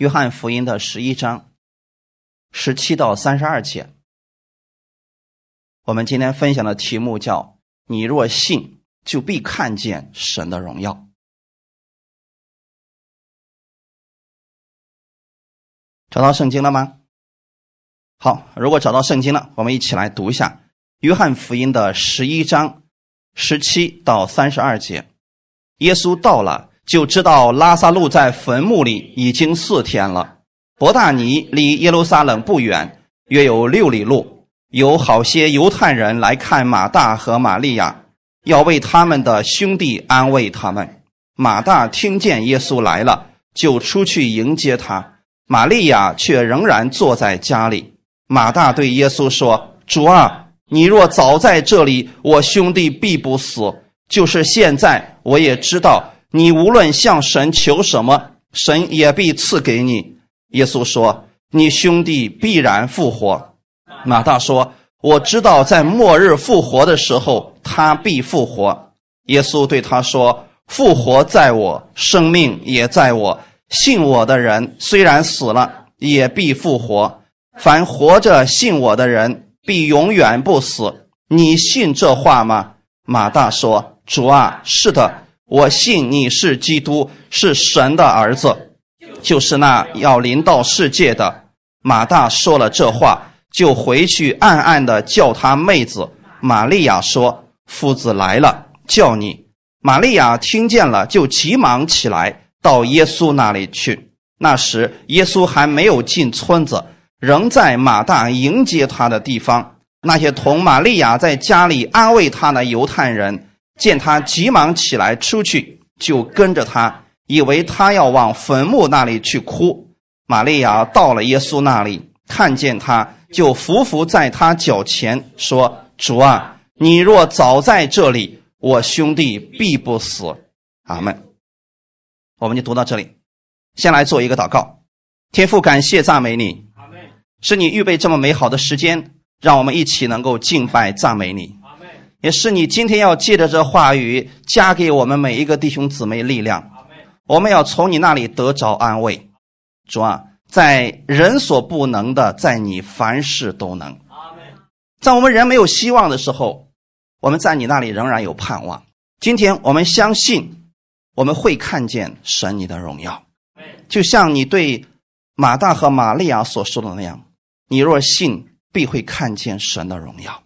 约翰福音的十一章十七到三十二节。我们今天分享的题目叫“你若信，就必看见神的荣耀”。找到圣经了吗？好，如果找到圣经了，我们一起来读一下约翰福音的十一章十七到三十二节。耶稣到了。就知道拉萨路在坟墓里已经四天了。伯大尼离耶路撒冷不远，约有六里路。有好些犹太人来看马大和玛利亚，要为他们的兄弟安慰他们。马大听见耶稣来了，就出去迎接他。玛利亚却仍然坐在家里。马大对耶稣说：“主啊，你若早在这里，我兄弟必不死。就是现在，我也知道。”你无论向神求什么，神也必赐给你。耶稣说：“你兄弟必然复活。”马大说：“我知道，在末日复活的时候，他必复活。”耶稣对他说：“复活在我，生命也在我。信我的人，虽然死了，也必复活。凡活着信我的人，必永远不死。你信这话吗？”马大说：“主啊，是的。”我信你是基督，是神的儿子，就是那要临到世界的。马大说了这话，就回去暗暗的叫他妹子玛利亚说：“夫子来了，叫你。”玛利亚听见了，就急忙起来到耶稣那里去。那时耶稣还没有进村子，仍在马大迎接他的地方。那些同玛利亚在家里安慰他的犹太人。见他急忙起来出去，就跟着他，以为他要往坟墓那里去哭。玛利亚到了耶稣那里，看见他，就伏伏在他脚前说：“主啊，你若早在这里，我兄弟必不死。”阿门。我们就读到这里，先来做一个祷告。天父，感谢赞美你，是你预备这么美好的时间，让我们一起能够敬拜赞美你。也是你今天要借着这话语加给我们每一个弟兄姊妹力量，我们要从你那里得着安慰。主啊，在人所不能的，在你凡事都能。在我们人没有希望的时候，我们在你那里仍然有盼望。今天我们相信，我们会看见神你的荣耀，就像你对马大和玛利亚所说的那样：你若信，必会看见神的荣耀。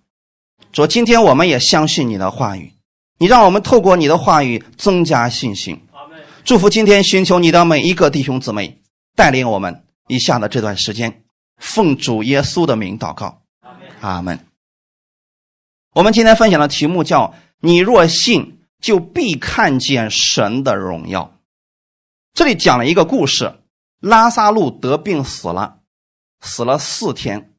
说，今天我们也相信你的话语，你让我们透过你的话语增加信心。祝福今天寻求你的每一个弟兄姊妹，带领我们以下的这段时间，奉主耶稣的名祷告。阿门。我们今天分享的题目叫“你若信，就必看见神的荣耀”。这里讲了一个故事：拉萨路得病死了，死了四天。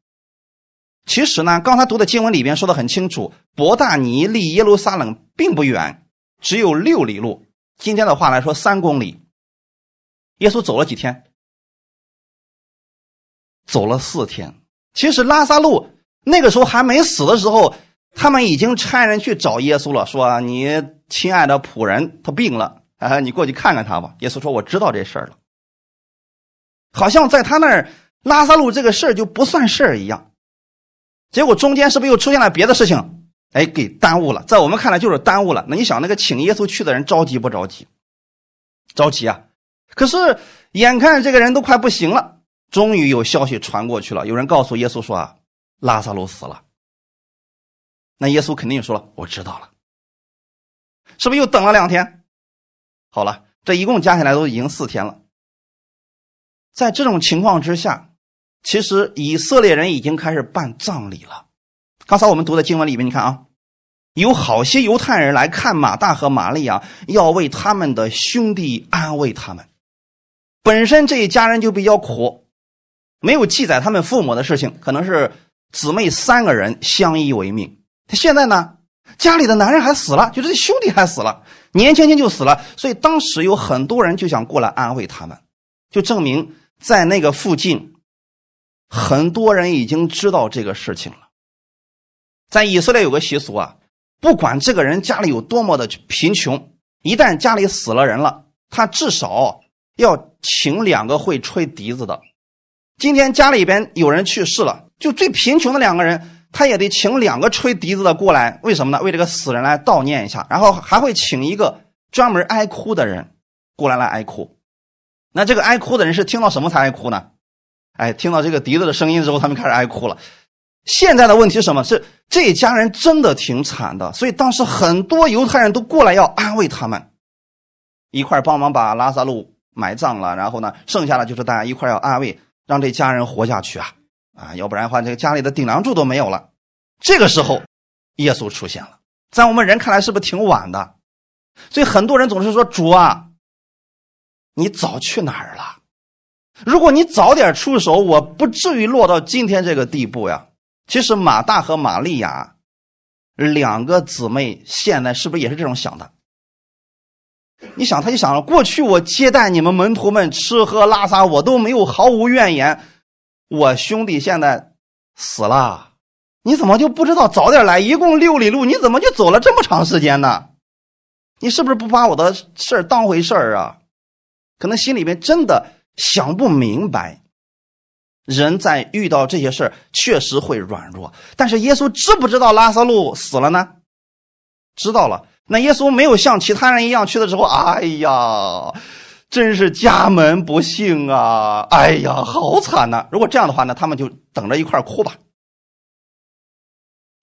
其实呢，刚才读的经文里边说的很清楚，伯大尼离耶路撒冷并不远，只有六里路。今天的话来说，三公里。耶稣走了几天？走了四天。其实拉萨路那个时候还没死的时候，他们已经差人去找耶稣了，说：“你亲爱的仆人他病了，啊，你过去看看他吧。”耶稣说：“我知道这事儿了。”好像在他那儿，拉萨路这个事儿就不算事儿一样。结果中间是不是又出现了别的事情？哎，给耽误了。在我们看来就是耽误了。那你想，那个请耶稣去的人着急不着急？着急啊！可是眼看这个人都快不行了，终于有消息传过去了。有人告诉耶稣说啊，拉萨路死了。那耶稣肯定说了，我知道了。是不是又等了两天？好了，这一共加起来都已经四天了。在这种情况之下。其实以色列人已经开始办葬礼了。刚才我们读的经文里面，你看啊，有好些犹太人来看马大和玛利亚，要为他们的兄弟安慰他们。本身这一家人就比较苦，没有记载他们父母的事情，可能是姊妹三个人相依为命。他现在呢，家里的男人还死了，就是兄弟还死了，年轻轻就死了，所以当时有很多人就想过来安慰他们，就证明在那个附近。很多人已经知道这个事情了。在以色列有个习俗啊，不管这个人家里有多么的贫穷，一旦家里死了人了，他至少要请两个会吹笛子的。今天家里边有人去世了，就最贫穷的两个人，他也得请两个吹笛子的过来。为什么呢？为这个死人来悼念一下，然后还会请一个专门哀哭的人过来来哀哭。那这个哀哭的人是听到什么才哀哭呢？哎，听到这个笛子的声音之后，他们开始哀哭了。现在的问题是什么？是这家人真的挺惨的，所以当时很多犹太人都过来要安慰他们，一块帮忙把拉萨路埋葬了，然后呢，剩下的就是大家一块要安慰。让这家人活下去啊啊！要不然的话，这个家里的顶梁柱都没有了。这个时候，耶稣出现了，在我们人看来是不是挺晚的？所以很多人总是说：“主啊，你早去哪儿了？如果你早点出手，我不至于落到今天这个地步呀。”其实马大和玛利亚两个姊妹现在是不是也是这种想的？你想，他就想了，过去我接待你们门徒们吃喝拉撒，我都没有毫无怨言。我兄弟现在死了，你怎么就不知道早点来？一共六里路，你怎么就走了这么长时间呢？你是不是不把我的事当回事儿啊？可能心里面真的想不明白。人在遇到这些事，确实会软弱。但是耶稣知不知道拉萨路死了呢？知道了。那耶稣没有像其他人一样去的时候，哎呀，真是家门不幸啊！哎呀，好惨呐！如果这样的话呢，他们就等着一块哭吧。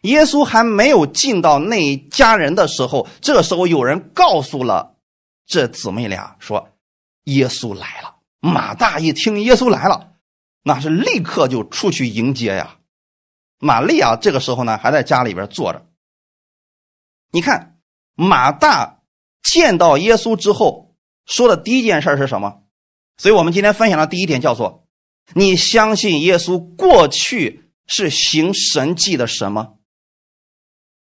耶稣还没有进到那一家人的时候，这时候有人告诉了这姊妹俩说：“耶稣来了。”马大一听耶稣来了，那是立刻就出去迎接呀。玛丽亚这个时候呢，还在家里边坐着。你看。马大见到耶稣之后说的第一件事是什么？所以我们今天分享的第一点叫做：你相信耶稣过去是行神迹的神吗？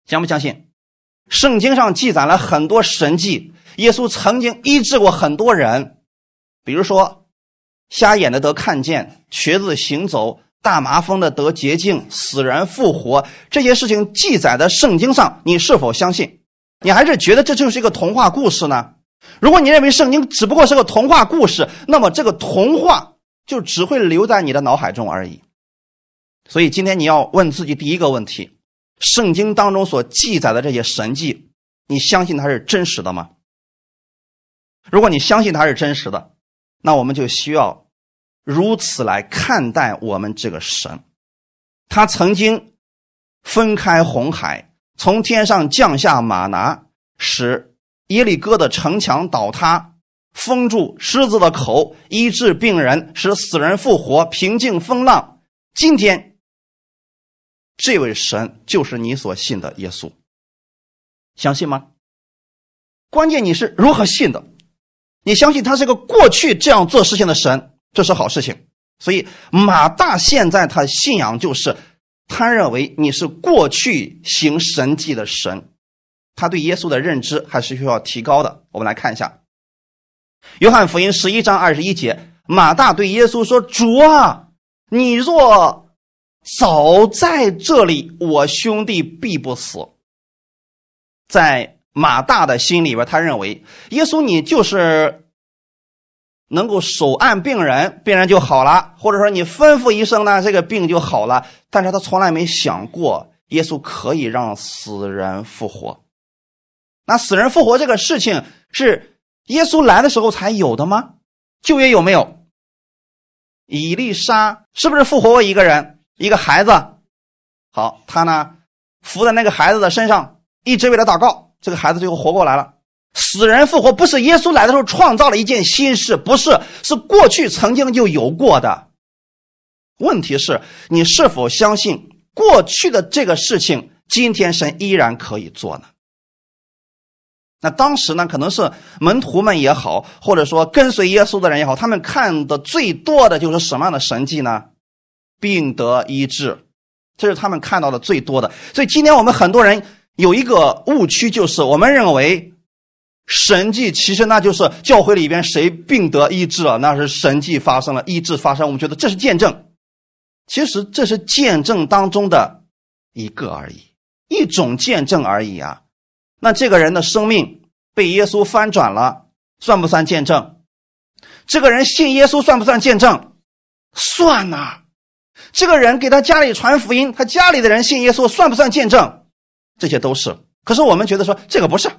相不相信？圣经上记载了很多神迹，耶稣曾经医治过很多人，比如说瞎眼的得看见，瘸子行走，大麻风的得洁净，死人复活，这些事情记载的圣经上，你是否相信？你还是觉得这就是一个童话故事呢？如果你认为圣经只不过是个童话故事，那么这个童话就只会留在你的脑海中而已。所以今天你要问自己第一个问题：圣经当中所记载的这些神迹，你相信它是真实的吗？如果你相信它是真实的，那我们就需要如此来看待我们这个神。他曾经分开红海。从天上降下马拿，使耶利哥的城墙倒塌，封住狮子的口，医治病人，使死人复活，平静风浪。今天，这位神就是你所信的耶稣，相信吗？关键你是如何信的？你相信他是个过去这样做事情的神，这是好事情。所以马大现在他信仰就是。他认为你是过去行神迹的神，他对耶稣的认知还是需要提高的。我们来看一下《约翰福音》十一章二十一节，马大对耶稣说：“主啊，你若早在这里，我兄弟必不死。”在马大的心里边，他认为耶稣你就是。能够手按病人，病人就好了，或者说你吩咐一声呢，这个病就好了。但是他从来没想过耶稣可以让死人复活。那死人复活这个事情是耶稣来的时候才有的吗？旧约有没有？以利沙是不是复活过一个人，一个孩子？好，他呢伏在那个孩子的身上，一直为他祷告，这个孩子最后活过来了。死人复活不是耶稣来的时候创造了一件新事，不是，是过去曾经就有过的。问题是，你是否相信过去的这个事情，今天神依然可以做呢？那当时呢，可能是门徒们也好，或者说跟随耶稣的人也好，他们看的最多的就是什么样的神迹呢？病得医治，这是他们看到的最多的。所以今天我们很多人有一个误区，就是我们认为。神迹其实那就是教会里边谁病得医治了，那是神迹发生了，医治发生，我们觉得这是见证。其实这是见证当中的一个而已，一种见证而已啊。那这个人的生命被耶稣翻转了，算不算见证？这个人信耶稣算不算见证？算呐。这个人给他家里传福音，他家里的人信耶稣，算不算见证？这些都是。可是我们觉得说这个不是。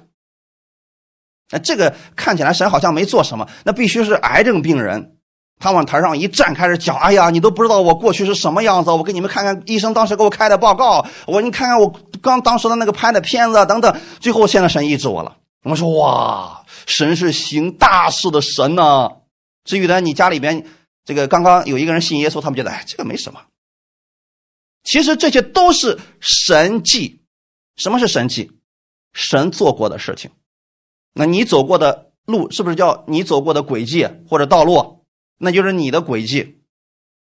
那这个看起来神好像没做什么，那必须是癌症病人。他往台上一站，开始讲：“哎呀，你都不知道我过去是什么样子，我给你们看看医生当时给我开的报告，我你看看我刚当时的那个拍的片子等等。”最后现在神医治我了。我们说：“哇，神是行大事的神呢。”至于呢，你家里边这个刚刚有一个人信耶稣，他们觉得哎，这个没什么。其实这些都是神迹。什么是神迹？神做过的事情。那你走过的路是不是叫你走过的轨迹或者道路？那就是你的轨迹，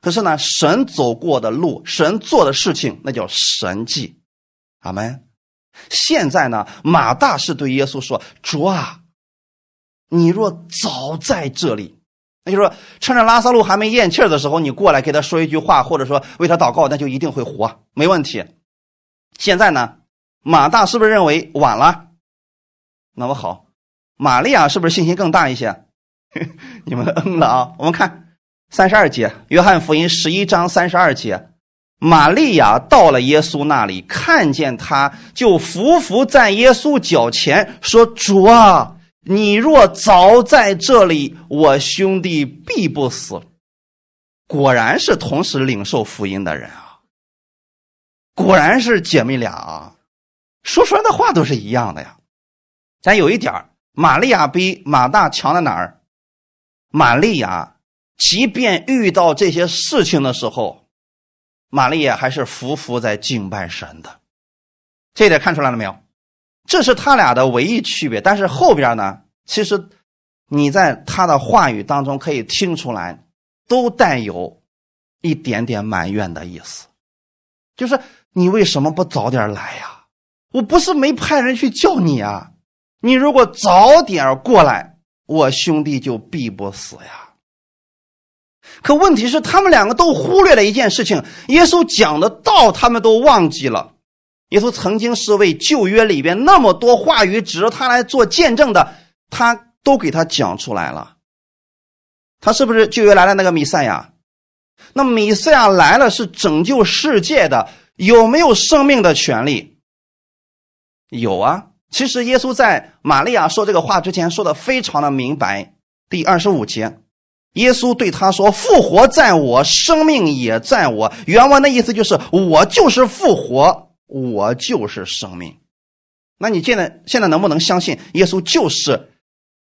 可是呢，神走过的路，神做的事情，那叫神迹，阿门。现在呢，马大是对耶稣说：“主啊，你若早在这里，那就是说，趁着拉萨路还没咽气的时候，你过来给他说一句话，或者说为他祷告，那就一定会活，没问题。现在呢，马大是不是认为晚了？那么好，玛利亚是不是信心更大一些？” 你们嗯了啊！我们看三十二节，约翰福音十一章三十二节，玛利亚到了耶稣那里，看见他，就伏伏在耶稣脚前，说：“主啊，你若早在这里，我兄弟必不死。”果然是同时领受福音的人啊！果然是姐妹俩啊，说出来的话都是一样的呀。咱有一点玛利亚比马大强在哪儿？玛利亚，即便遇到这些事情的时候，玛利亚还是服服在敬拜神的。这点看出来了没有？这是他俩的唯一区别。但是后边呢，其实你在他的话语当中可以听出来，都带有一点点埋怨的意思，就是你为什么不早点来呀？我不是没派人去叫你啊，你如果早点过来。我兄弟就必不死呀。可问题是，他们两个都忽略了一件事情：耶稣讲的道，他们都忘记了。耶稣曾经是为旧约里边那么多话语指着他来做见证的，他都给他讲出来了。他是不是旧约来了那个弥赛亚？那弥赛亚来了是拯救世界的，有没有生命的权利？有啊。其实耶稣在玛利亚说这个话之前说的非常的明白。第二十五节，耶稣对他说：“复活在我，生命也在我。”原文的意思就是我就是复活，我就是生命。那你现在现在能不能相信耶稣就是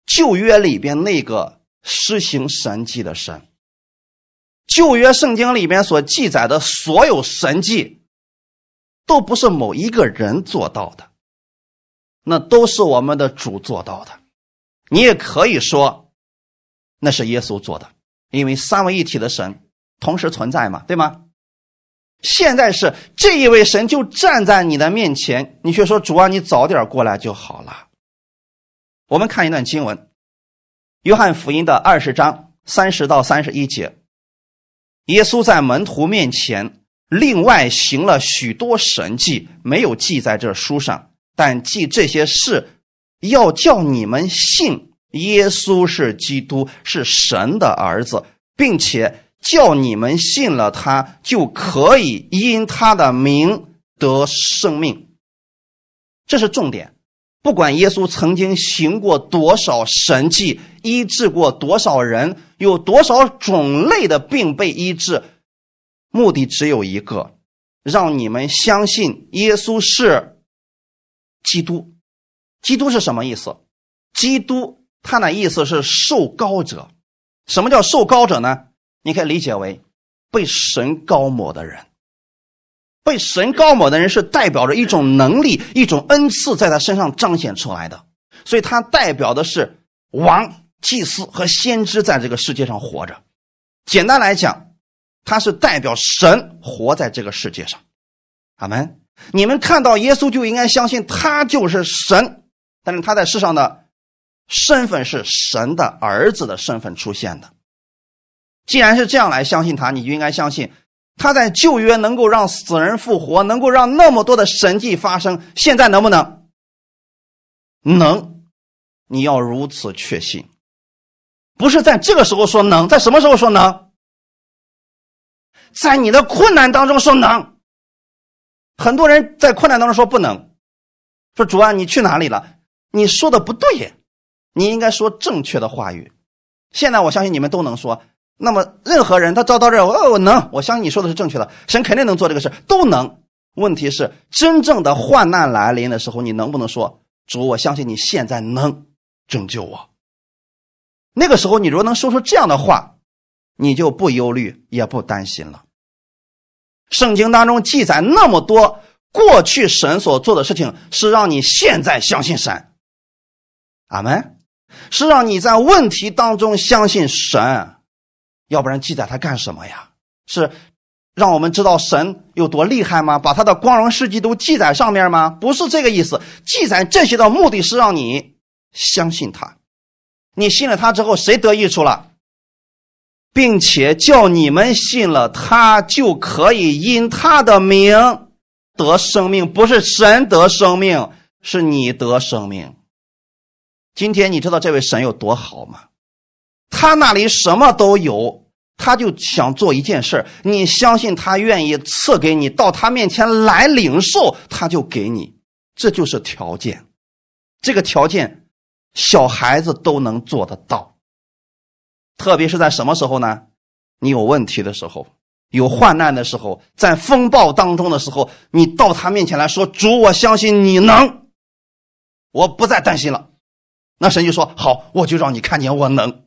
旧约里边那个施行神迹的神？旧约圣经里边所记载的所有神迹，都不是某一个人做到的。那都是我们的主做到的，你也可以说，那是耶稣做的，因为三位一体的神同时存在嘛，对吗？现在是这一位神就站在你的面前，你却说主啊，你早点过来就好了。我们看一段经文，《约翰福音》的二十章三十到三十一节，耶稣在门徒面前另外行了许多神迹，没有记在这书上。但记这些事，要叫你们信耶稣是基督，是神的儿子，并且叫你们信了他，就可以因他的名得生命。这是重点。不管耶稣曾经行过多少神迹，医治过多少人，有多少种类的病被医治，目的只有一个：让你们相信耶稣是。基督，基督是什么意思？基督，他的意思是受高者。什么叫受高者呢？你可以理解为被神高抹的人。被神高抹的人是代表着一种能力、一种恩赐在他身上彰显出来的，所以他代表的是王、祭司和先知在这个世界上活着。简单来讲，他是代表神活在这个世界上。阿门。你们看到耶稣就应该相信他就是神，但是他在世上的身份是神的儿子的身份出现的。既然是这样来相信他，你就应该相信他在旧约能够让死人复活，能够让那么多的神迹发生。现在能不能？能，你要如此确信。不是在这个时候说能，在什么时候说能？在你的困难当中说能。很多人在困难当中说不能，说主啊，你去哪里了？你说的不对，你应该说正确的话语。现在我相信你们都能说。那么任何人他照到这，哦，我能，我相信你说的是正确的，神肯定能做这个事，都能。问题是真正的患难来临的时候，你能不能说主？我相信你现在能拯救我。那个时候，你如果能说出这样的话，你就不忧虑，也不担心了。圣经当中记载那么多过去神所做的事情，是让你现在相信神。阿门。是让你在问题当中相信神。要不然记载它干什么呀？是让我们知道神有多厉害吗？把他的光荣事迹都记载上面吗？不是这个意思。记载这些的目的是让你相信他。你信了他之后，谁得益处了？并且叫你们信了他，就可以因他的名得生命。不是神得生命，是你得生命。今天你知道这位神有多好吗？他那里什么都有，他就想做一件事你相信他愿意赐给你，到他面前来领受，他就给你，这就是条件。这个条件，小孩子都能做得到。特别是在什么时候呢？你有问题的时候，有患难的时候，在风暴当中的时候，你到他面前来说：“主，我相信你能，我不再担心了。”那神就说：“好，我就让你看见我能。”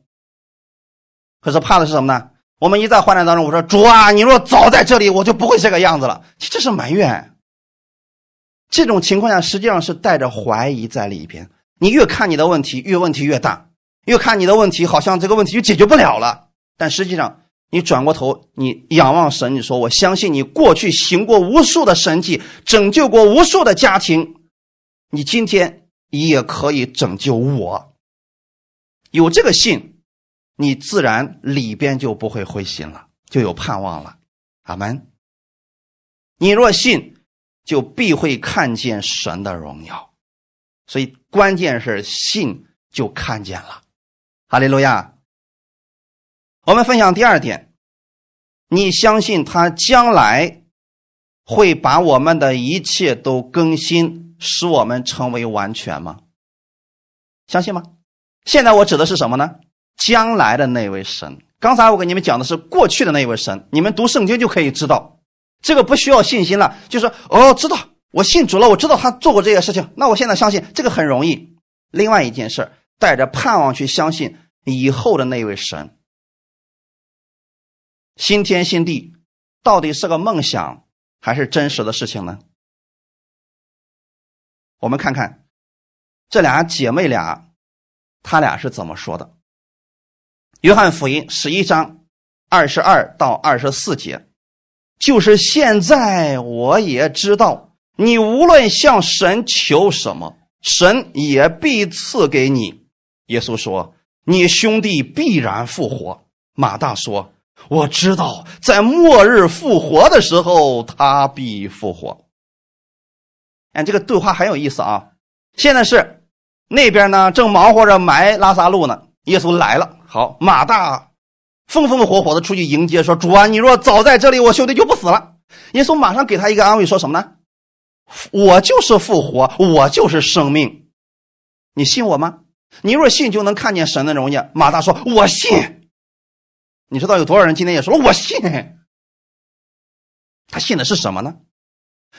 可是怕的是什么呢？我们一在患难当中，我说主啊，你若早在这里，我就不会这个样子了。这是埋怨。这种情况下，实际上是带着怀疑在里边。你越看你的问题，越问题越大；越看你的问题，好像这个问题就解决不了了。但实际上，你转过头，你仰望神，你说我相信你过去行过无数的神迹，拯救过无数的家庭，你今天也可以拯救我。有这个信。你自然里边就不会灰心了，就有盼望了。阿门。你若信，就必会看见神的荣耀。所以关键是信就看见了。哈利路亚。我们分享第二点，你相信他将来会把我们的一切都更新，使我们成为完全吗？相信吗？现在我指的是什么呢？将来的那位神，刚才我给你们讲的是过去的那位神，你们读圣经就可以知道，这个不需要信心了，就是哦，知道我信主了，我知道他做过这些事情，那我现在相信这个很容易。另外一件事，带着盼望去相信以后的那位神，新天新地，到底是个梦想还是真实的事情呢？我们看看这俩姐妹俩，她俩是怎么说的。约翰福音十一章二十二到二十四节，就是现在我也知道，你无论向神求什么，神也必赐给你。耶稣说：“你兄弟必然复活。”马大说：“我知道，在末日复活的时候，他必复活。”哎，这个对话很有意思啊！现在是那边呢，正忙活着埋拉萨路呢，耶稣来了。好，马大风风火火的出去迎接，说：“主啊，你若早在这里，我兄弟就不死了。”耶稣马上给他一个安慰，说什么呢？“我就是复活，我就是生命，你信我吗？你若信，就能看见神的荣耀。”马大说：“我信。”你知道有多少人今天也说“我信”？他信的是什么呢？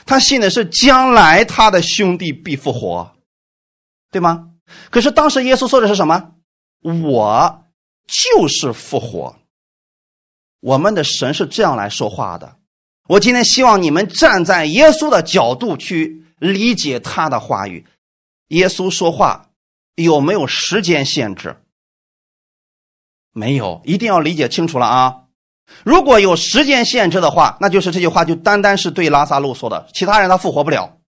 他信的是将来他的兄弟必复活，对吗？可是当时耶稣说的是什么？我。就是复活。我们的神是这样来说话的。我今天希望你们站在耶稣的角度去理解他的话语。耶稣说话有没有时间限制？没有，一定要理解清楚了啊！如果有时间限制的话，那就是这句话就单单是对拉萨路说的，其他人他复活不了。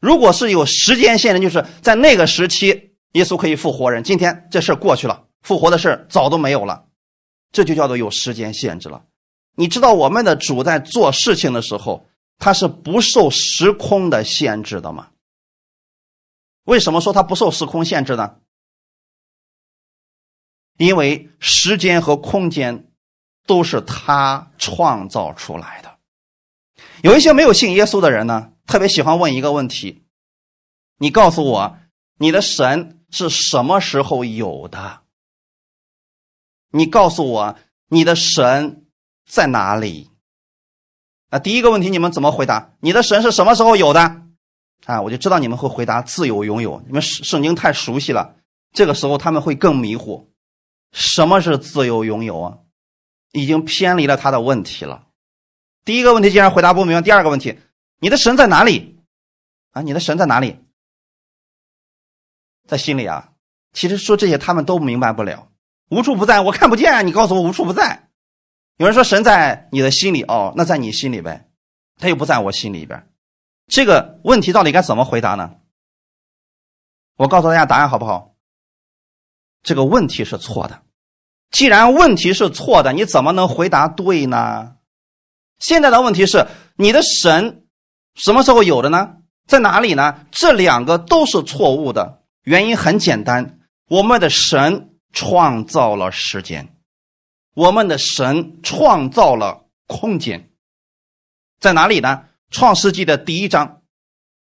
如果是有时间限制，就是在那个时期耶稣可以复活人。今天这事过去了。复活的事早都没有了，这就叫做有时间限制了。你知道我们的主在做事情的时候，他是不受时空的限制的吗？为什么说他不受时空限制呢？因为时间和空间都是他创造出来的。有一些没有信耶稣的人呢，特别喜欢问一个问题：你告诉我，你的神是什么时候有的？你告诉我，你的神在哪里？啊，第一个问题你们怎么回答？你的神是什么时候有的？啊，我就知道你们会回答自由拥有。你们圣圣经太熟悉了，这个时候他们会更迷糊。什么是自由拥有啊？已经偏离了他的问题了。第一个问题竟然回答不明白。第二个问题，你的神在哪里？啊，你的神在哪里？在心里啊。其实说这些他们都明白不了。无处不在，我看不见。你告诉我无处不在。有人说神在你的心里，哦，那在你心里呗。他又不在我心里边。这个问题到底该怎么回答呢？我告诉大家答案好不好？这个问题是错的。既然问题是错的，你怎么能回答对呢？现在的问题是你的神什么时候有的呢？在哪里呢？这两个都是错误的。原因很简单，我们的神创造了时间，我们的神创造了空间，在哪里呢？创世纪的第一章，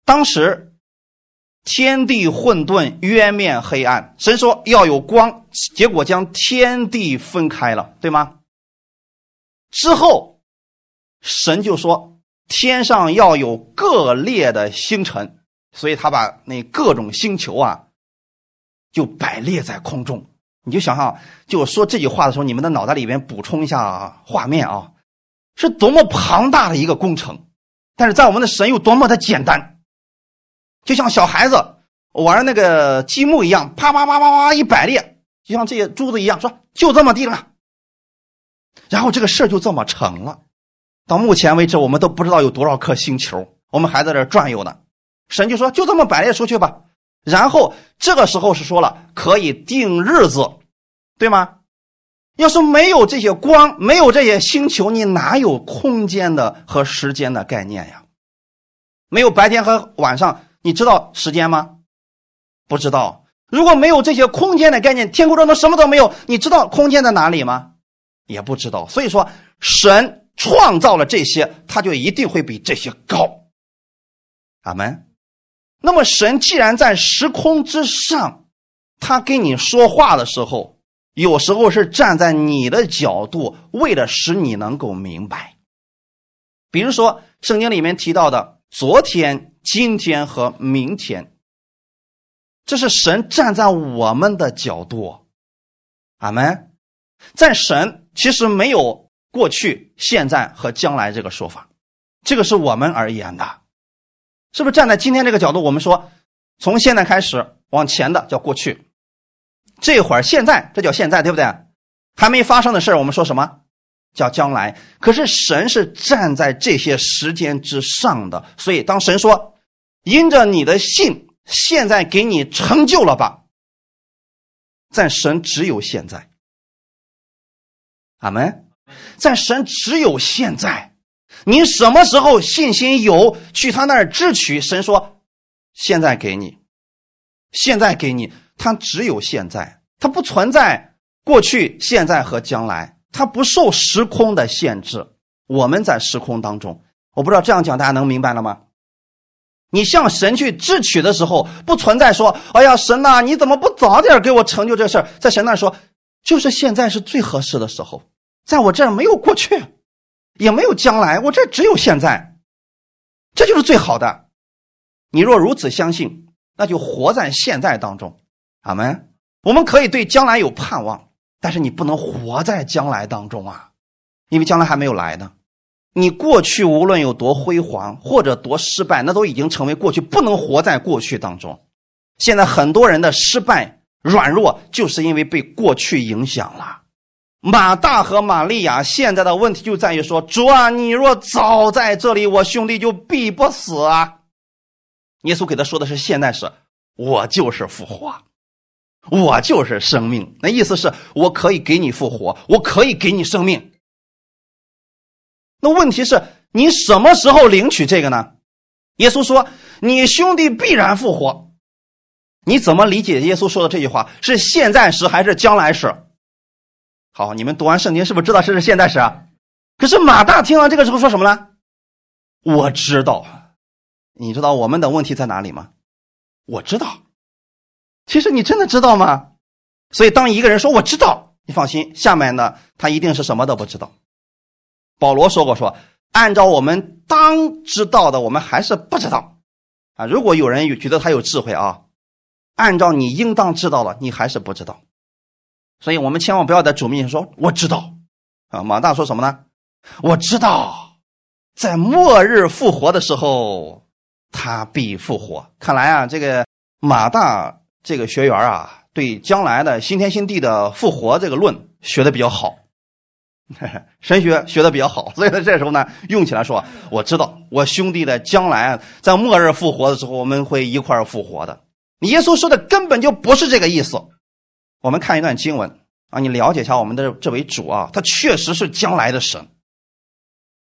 当时天地混沌，渊面黑暗。神说要有光，结果将天地分开了，对吗？之后，神就说天上要有各列的星辰，所以他把那各种星球啊，就摆列在空中。你就想象，就说这句话的时候，你们的脑袋里边补充一下画面啊，是多么庞大的一个工程。但是在我们的神有多么的简单，就像小孩子玩那个积木一样，啪啪啪啪啪一摆列，就像这些珠子一样，说就这么地了。然后这个事儿就这么成了。到目前为止，我们都不知道有多少颗星球，我们还在这转悠呢。神就说就这么摆列出去吧。然后这个时候是说了可以定日子，对吗？要是没有这些光，没有这些星球，你哪有空间的和时间的概念呀？没有白天和晚上，你知道时间吗？不知道。如果没有这些空间的概念，天空中的什么都没有，你知道空间在哪里吗？也不知道。所以说，神创造了这些，他就一定会比这些高。阿门。那么，神既然在时空之上，他跟你说话的时候。有时候是站在你的角度，为了使你能够明白。比如说，圣经里面提到的昨天、今天和明天，这是神站在我们的角度。阿门。在神其实没有过去、现在和将来这个说法，这个是我们而言的，是不是？站在今天这个角度，我们说从现在开始往前的叫过去。这会儿现在，这叫现在，对不对？还没发生的事我们说什么？叫将来。可是神是站在这些时间之上的，所以当神说：“因着你的信，现在给你成就了吧。”在神只有现在，阿门。在神只有现在，你什么时候信心有，去他那儿支取？神说：“现在给你，现在给你。”它只有现在，它不存在过去、现在和将来，它不受时空的限制。我们在时空当中，我不知道这样讲大家能明白了吗？你向神去支取的时候，不存在说：“哎呀，神呐，你怎么不早点给我成就这事儿？”在神那说，就是现在是最合适的时候，在我这儿没有过去，也没有将来，我这只有现在，这就是最好的。你若如此相信，那就活在现在当中。阿门。我们可以对将来有盼望，但是你不能活在将来当中啊，因为将来还没有来呢。你过去无论有多辉煌或者多失败，那都已经成为过去，不能活在过去当中。现在很多人的失败、软弱，就是因为被过去影响了。马大和玛利亚现在的问题就在于说：“主啊，你若早在这里，我兄弟就必不死啊。”耶稣给他说的是现在是，我就是复活。我就是生命，那意思是我可以给你复活，我可以给你生命。那问题是，你什么时候领取这个呢？耶稣说：“你兄弟必然复活。”你怎么理解耶稣说的这句话？是现在时还是将来时？好，你们读完圣经是不是知道这是现在时啊？可是马大听完这个之后说什么呢？我知道，你知道我们的问题在哪里吗？我知道，其实你真的知道吗？所以当一个人说我知道，你放心，下面呢他一定是什么都不知道。保罗说过说，按照我们当知道的，我们还是不知道啊。如果有人觉得他有智慧啊，按照你应当知道的，你还是不知道。所以我们千万不要在主面前说我知道啊。马大说什么呢？我知道，在末日复活的时候，他必复活。看来啊，这个马大这个学员啊，对将来的新天新地的复活这个论学的比较好，神学学的比较好。所以呢，这时候呢，用起来说，我知道我兄弟的将来在末日复活的时候，我们会一块儿复活的。耶稣说的根本就不是这个意思。我们看一段经文啊，你了解一下我们的这位主啊，他确实是将来的神。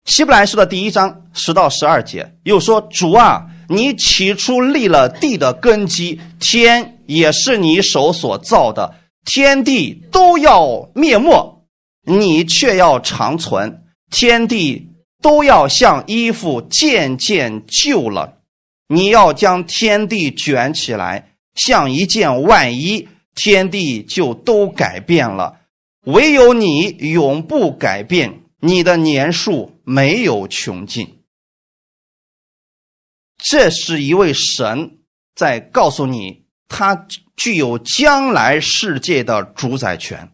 希伯来书的第一章十到十二节又说：“主啊，你起初立了地的根基，天也是你手所造的，天地都要灭没，你却要长存；天地都要像衣服渐渐旧了，你要将天地卷起来，像一件外衣，天地就都改变了，唯有你永不改变。”你的年数没有穷尽，这是一位神在告诉你，他具有将来世界的主宰权。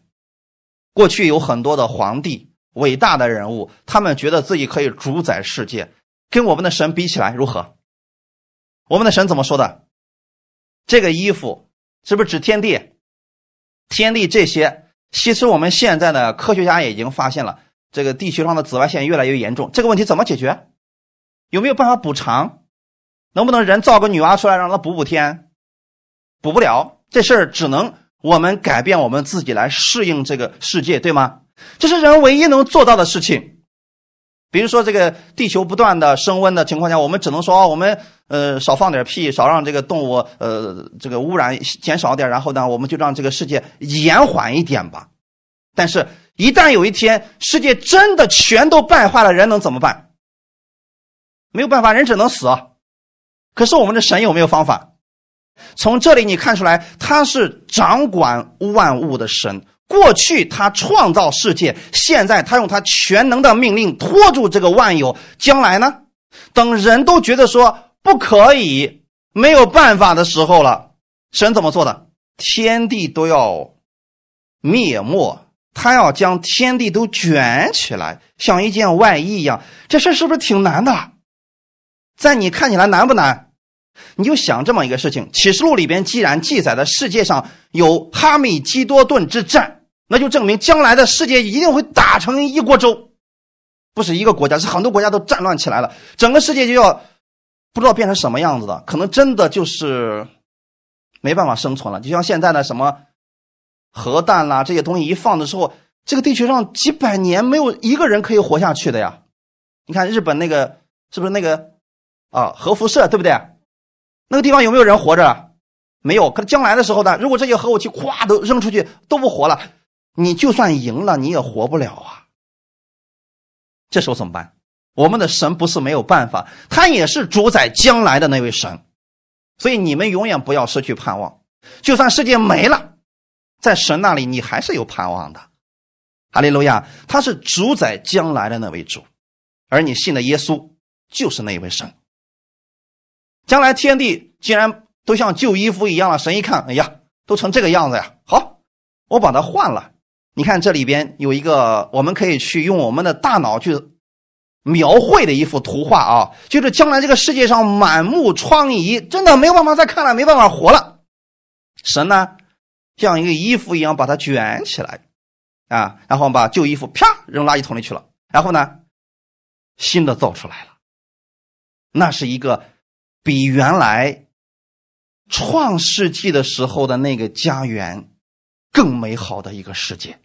过去有很多的皇帝、伟大的人物，他们觉得自己可以主宰世界，跟我们的神比起来如何？我们的神怎么说的？这个衣服是不是指天地？天地这些，其实我们现在的科学家也已经发现了。这个地球上的紫外线越来越严重，这个问题怎么解决？有没有办法补偿？能不能人造个女娲出来让她补补天？补不了，这事儿只能我们改变我们自己来适应这个世界，对吗？这是人唯一能做到的事情。比如说，这个地球不断的升温的情况下，我们只能说啊，我们呃少放点屁，少让这个动物呃这个污染减少点，然后呢，我们就让这个世界延缓一点吧。但是。一旦有一天世界真的全都败坏了，人能怎么办？没有办法，人只能死。可是我们的神有没有方法？从这里你看出来，他是掌管万物的神。过去他创造世界，现在他用他全能的命令拖住这个万有。将来呢？等人都觉得说不可以、没有办法的时候了，神怎么做的？天地都要灭没。他要将天地都卷起来，像一件外衣一样，这事是不是挺难的？在你看起来难不难？你就想这么一个事情：启示录里边既然记载的世界上有哈米基多顿之战，那就证明将来的世界一定会打成一锅粥，不是一个国家，是很多国家都战乱起来了，整个世界就要不知道变成什么样子的，可能真的就是没办法生存了。就像现在的什么。核弹啦，这些东西一放的时候，这个地球上几百年没有一个人可以活下去的呀。你看日本那个是不是那个啊核辐射，对不对？那个地方有没有人活着？没有。可将来的时候呢，如果这些核武器咵都扔出去都不活了，你就算赢了你也活不了啊。这时候怎么办？我们的神不是没有办法，他也是主宰将来的那位神，所以你们永远不要失去盼望，就算世界没了。在神那里，你还是有盼望的，哈利路亚！他是主宰将来的那位主，而你信的耶稣就是那位神。将来天地竟然都像旧衣服一样了，神一看，哎呀，都成这个样子呀！好，我把它换了。你看这里边有一个，我们可以去用我们的大脑去描绘的一幅图画啊，就是将来这个世界上满目疮痍，真的没有办法再看了，没办法活了。神呢？像一个衣服一样把它卷起来，啊，然后把旧衣服啪扔垃圾桶里去了。然后呢，新的造出来了。那是一个比原来创世纪的时候的那个家园更美好的一个世界。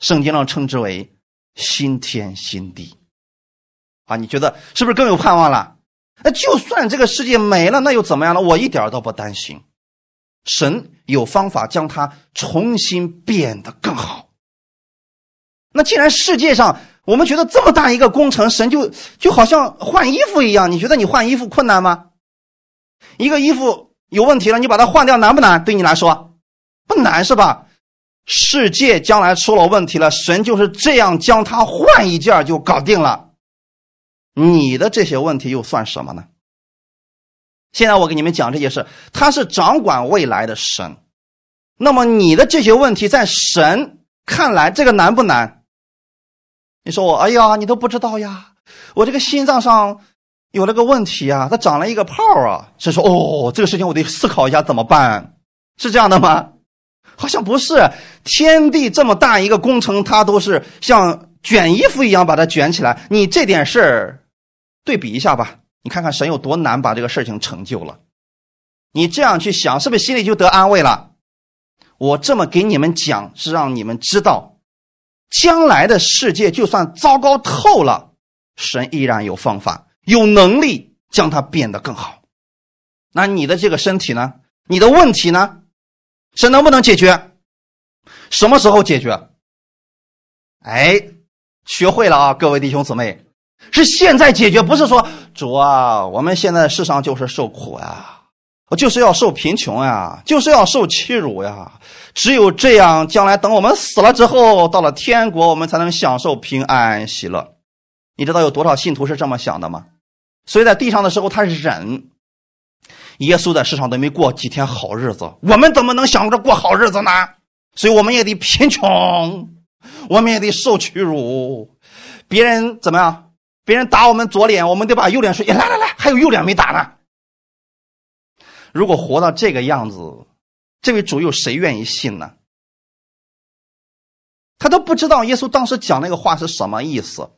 圣经上称之为新天新地。啊，你觉得是不是更有盼望了？那就算这个世界没了，那又怎么样呢？我一点都不担心。神有方法将它重新变得更好，那既然世界上我们觉得这么大一个工程，神就就好像换衣服一样，你觉得你换衣服困难吗？一个衣服有问题了，你把它换掉难不难？对你来说不难是吧？世界将来出了问题了，神就是这样将它换一件就搞定了。你的这些问题又算什么呢？现在我给你们讲这些事，他是掌管未来的神。那么你的这些问题，在神看来，这个难不难？你说我，哎呀，你都不知道呀，我这个心脏上有了个问题啊，它长了一个泡啊。神说，哦，这个事情我得思考一下怎么办，是这样的吗？好像不是，天地这么大一个工程，它都是像卷衣服一样把它卷起来。你这点事儿，对比一下吧，你看看神有多难把这个事情成就了。你这样去想，是不是心里就得安慰了？我这么给你们讲，是让你们知道，将来的世界就算糟糕透了，神依然有方法、有能力将它变得更好。那你的这个身体呢？你的问题呢？神能不能解决？什么时候解决？哎，学会了啊，各位弟兄姊妹，是现在解决，不是说主啊，我们现在世上就是受苦啊。就是要受贫穷呀，就是要受欺辱呀。只有这样，将来等我们死了之后，到了天国，我们才能享受平安喜乐。你知道有多少信徒是这么想的吗？所以在地上的时候他忍。耶稣在世上都没过几天好日子，我们怎么能想着过好日子呢？所以我们也得贫穷，我们也得受屈辱。别人怎么样？别人打我们左脸，我们得把右脸说：“来来来，还有右脸没打呢。”如果活到这个样子，这位主有谁愿意信呢？他都不知道耶稣当时讲那个话是什么意思。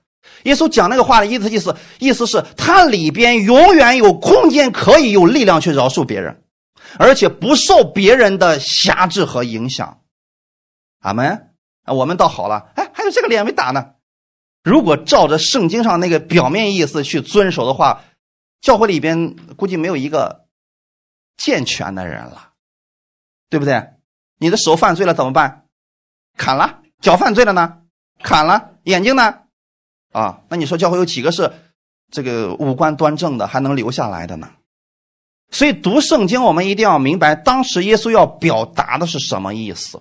耶稣讲那个话的意思，意思意思是他里边永远有空间，可以有力量去饶恕别人，而且不受别人的辖制和影响。阿门。我们倒好了，哎，还有这个脸没打呢。如果照着圣经上那个表面意思去遵守的话，教会里边估计没有一个。健全的人了，对不对？你的手犯罪了怎么办？砍了。脚犯罪了呢？砍了。眼睛呢？啊，那你说教会有几个是这个五官端正的，还能留下来的呢？所以读圣经，我们一定要明白当时耶稣要表达的是什么意思。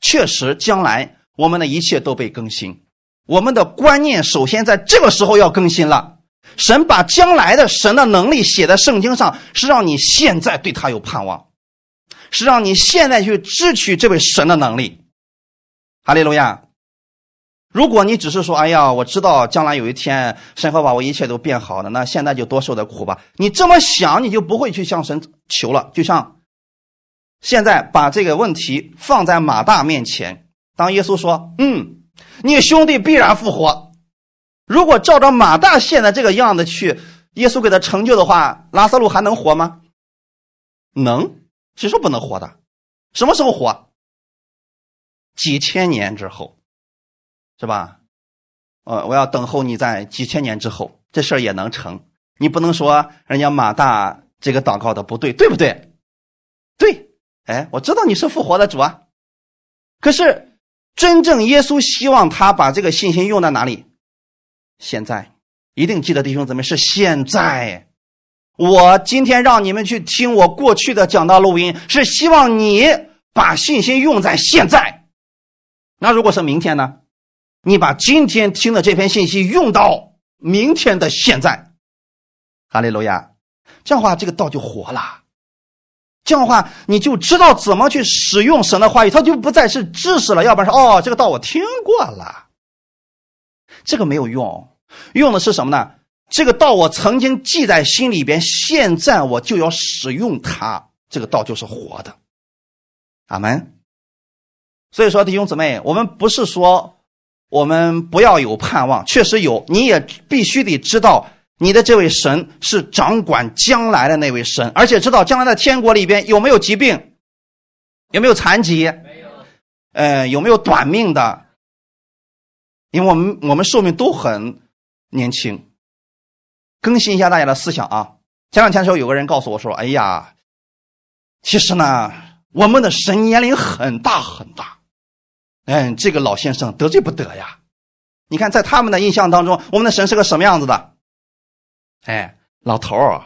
确实，将来我们的一切都被更新，我们的观念首先在这个时候要更新了。神把将来的神的能力写在圣经上，是让你现在对他有盼望，是让你现在去支取这位神的能力。哈利路亚！如果你只是说：“哎呀，我知道将来有一天神会把我一切都变好的，那现在就多受点苦吧。”你这么想，你就不会去向神求了。就像现在把这个问题放在马大面前，当耶稣说：“嗯，你兄弟必然复活。”如果照着马大现在这个样子去，耶稣给他成就的话，拉萨路还能活吗？能，谁说不能活的？什么时候活？几千年之后，是吧？呃，我要等候你在几千年之后，这事儿也能成。你不能说人家马大这个祷告的不对，对不对？对，哎，我知道你是复活的主啊。可是，真正耶稣希望他把这个信心用在哪里？现在一定记得，弟兄姊妹是现在。我今天让你们去听我过去的讲道录音，是希望你把信心用在现在。那如果是明天呢？你把今天听的这篇信息用到明天的现在。哈利路亚！这样的话，这个道就活了。这样的话，你就知道怎么去使用神的话语，它就不再是知识了。要不然说，哦，这个道我听过了，这个没有用。用的是什么呢？这个道我曾经记在心里边，现在我就要使用它。这个道就是活的，阿门。所以说，弟兄姊妹，我们不是说我们不要有盼望，确实有，你也必须得知道，你的这位神是掌管将来的那位神，而且知道将来的天国里边有没有疾病，有没有残疾，没有，呃，有没有短命的？因为我们我们寿命都很。年轻，更新一下大家的思想啊！前两天的时候，有个人告诉我说：“哎呀，其实呢，我们的神年龄很大很大。”嗯，这个老先生得罪不得呀？你看，在他们的印象当中，我们的神是个什么样子的？哎，老头儿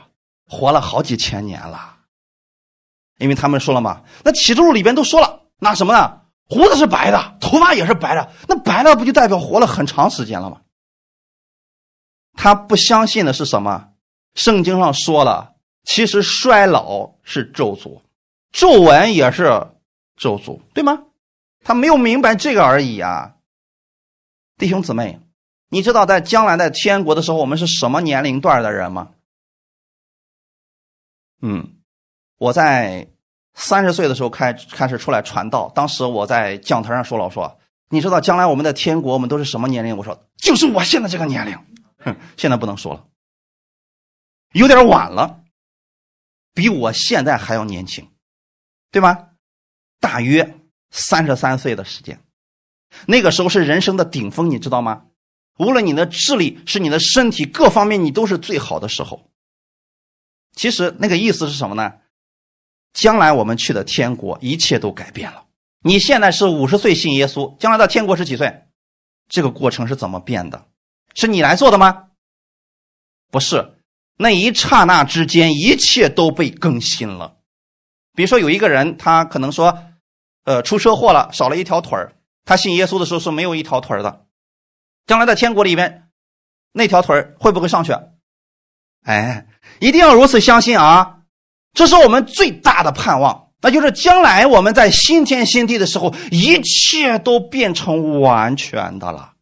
活了好几千年了，因为他们说了嘛，那启示录里边都说了，那什么呢？胡子是白的，头发也是白的，那白了不就代表活了很长时间了吗？他不相信的是什么？圣经上说了，其实衰老是咒诅，皱纹也是咒诅，对吗？他没有明白这个而已啊，弟兄姊妹，你知道在将来在天国的时候，我们是什么年龄段的人吗？嗯，我在三十岁的时候开开始出来传道，当时我在讲台上说了，我说你知道将来我们的天国我们都是什么年龄？我说就是我现在这个年龄。哼，现在不能说了，有点晚了，比我现在还要年轻，对吗？大约三十三岁的时间，那个时候是人生的顶峰，你知道吗？无论你的智力，是你的身体，各方面你都是最好的时候。其实那个意思是什么呢？将来我们去的天国，一切都改变了。你现在是五十岁信耶稣，将来到天国是几岁？这个过程是怎么变的？是你来做的吗？不是，那一刹那之间，一切都被更新了。比如说，有一个人，他可能说，呃，出车祸了，少了一条腿儿。他信耶稣的时候是没有一条腿的。将来在天国里面，那条腿会不会上去？哎，一定要如此相信啊！这是我们最大的盼望，那就是将来我们在新天新地的时候，一切都变成完全的了。